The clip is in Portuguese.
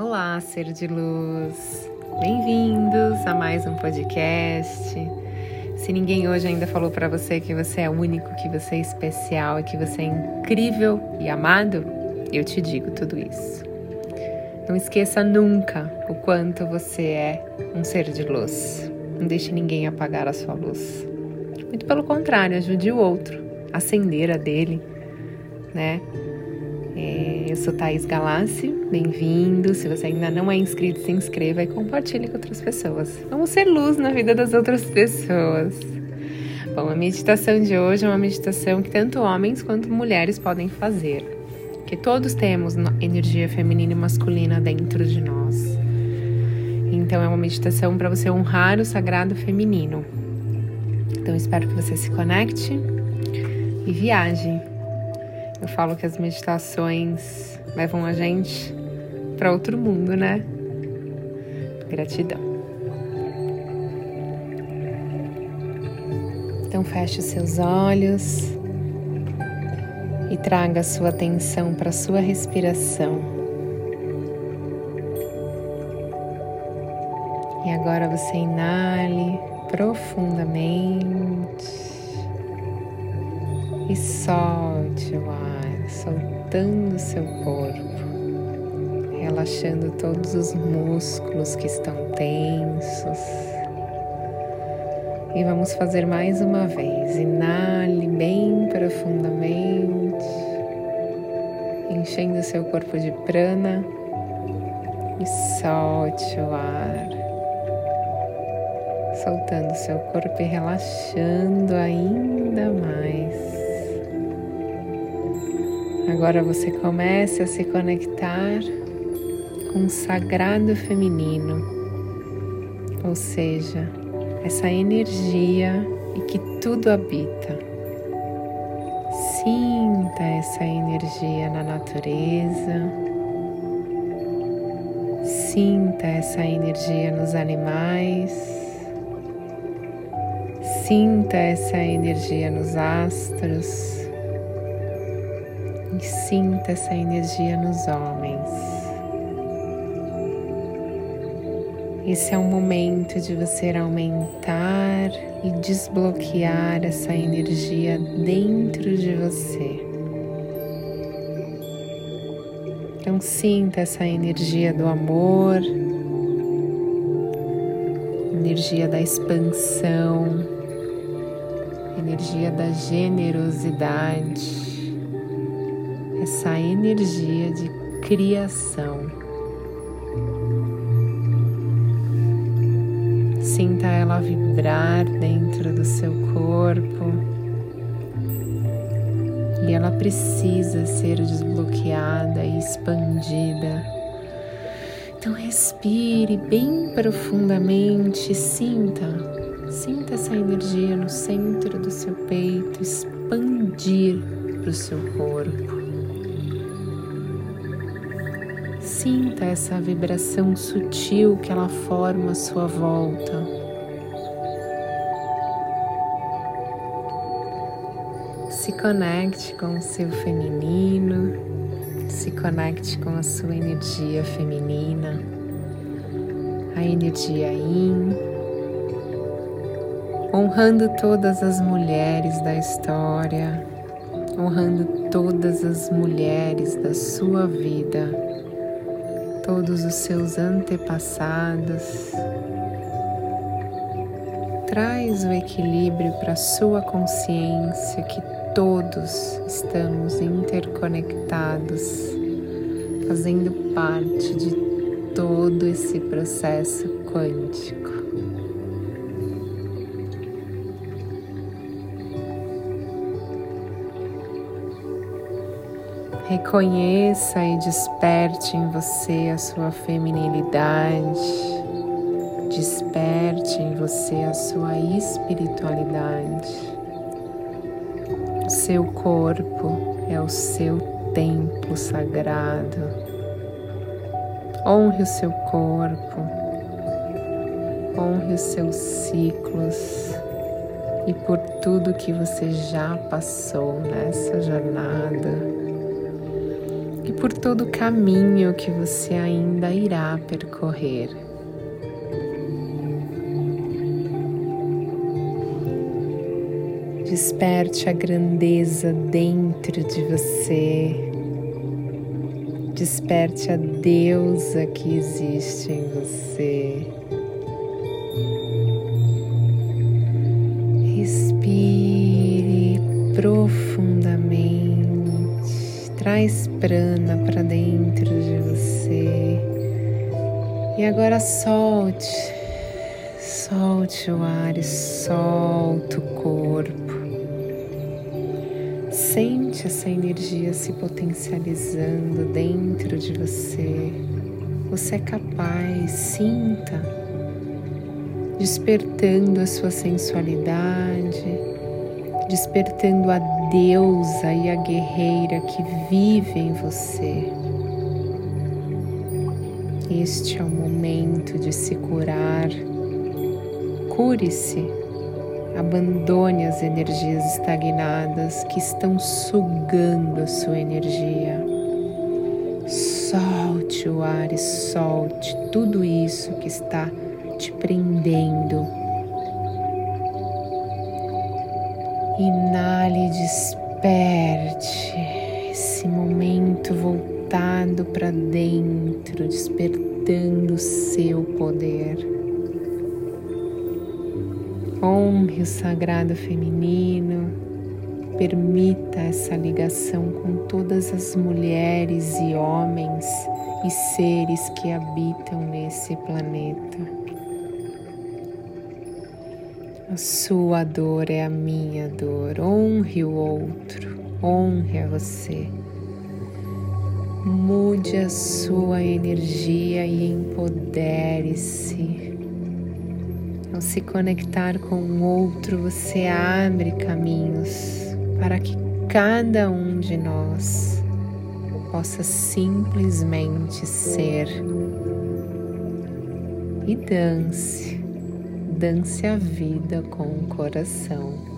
Olá, ser de luz. Bem-vindos a mais um podcast. Se ninguém hoje ainda falou para você que você é único, que você é especial e que você é incrível e amado, eu te digo tudo isso. Não esqueça nunca o quanto você é um ser de luz. Não deixe ninguém apagar a sua luz. Muito pelo contrário, ajude o outro a acender a dele, né? É, eu sou Thaís Galassi, bem-vindo. Se você ainda não é inscrito, se inscreva e compartilhe com outras pessoas. Vamos ser luz na vida das outras pessoas. Bom, a meditação de hoje é uma meditação que tanto homens quanto mulheres podem fazer, que todos temos energia feminina e masculina dentro de nós. Então é uma meditação para você honrar o sagrado feminino. Então espero que você se conecte e viaje eu falo que as meditações levam a gente para outro mundo, né? Gratidão. Então feche os seus olhos e traga a sua atenção para a sua respiração. E agora você inale profundamente e solte o ar, soltando seu corpo, relaxando todos os músculos que estão tensos. E vamos fazer mais uma vez. Inale bem profundamente, enchendo seu corpo de prana e solte o ar, soltando seu corpo e relaxando ainda mais. Agora você comece a se conectar com o sagrado feminino, ou seja, essa energia e que tudo habita. Sinta essa energia na natureza, sinta essa energia nos animais, sinta essa energia nos astros e sinta essa energia nos homens. Esse é o momento de você aumentar e desbloquear essa energia dentro de você. Então, sinta essa energia do amor, energia da expansão, energia da generosidade essa energia de criação. Sinta ela vibrar dentro do seu corpo e ela precisa ser desbloqueada e expandida. Então respire bem profundamente, sinta, sinta essa energia no centro do seu peito expandir para o seu corpo. Sinta essa vibração sutil que ela forma à sua volta. Se conecte com o seu feminino, se conecte com a sua energia feminina, a energia Yin, honrando todas as mulheres da história, honrando todas as mulheres da sua vida todos os seus antepassados. Traz o equilíbrio para sua consciência que todos estamos interconectados, fazendo parte de todo esse processo quântico. Reconheça e desperte em você a sua feminilidade, desperte em você a sua espiritualidade. O seu corpo é o seu templo sagrado. Honre o seu corpo, honre os seus ciclos e por tudo que você já passou nessa jornada e por todo o caminho que você ainda irá percorrer. Desperte a grandeza dentro de você. Desperte a deusa que existe em você. Respire profundamente. Traz prana para dentro de você. E agora solte. Solte o ar e solte o corpo. Sente essa energia se potencializando dentro de você. Você é capaz, sinta, despertando a sua sensualidade, despertando a deusa e a guerreira que vive em você. Este é o momento de se curar. Cure-se Abandone as energias estagnadas que estão sugando a sua energia. Solte o ar e solte tudo isso que está te prendendo. Inale desperte esse momento voltado para dentro, despertando o seu poder. Honre o sagrado feminino, permita essa ligação com todas as mulheres e homens e seres que habitam nesse planeta. A sua dor é a minha dor. Honre o outro, honre a você. Mude a sua energia e empodere-se ao se conectar com o outro, você abre caminhos para que cada um de nós possa simplesmente ser. E dance, dance a vida com o coração.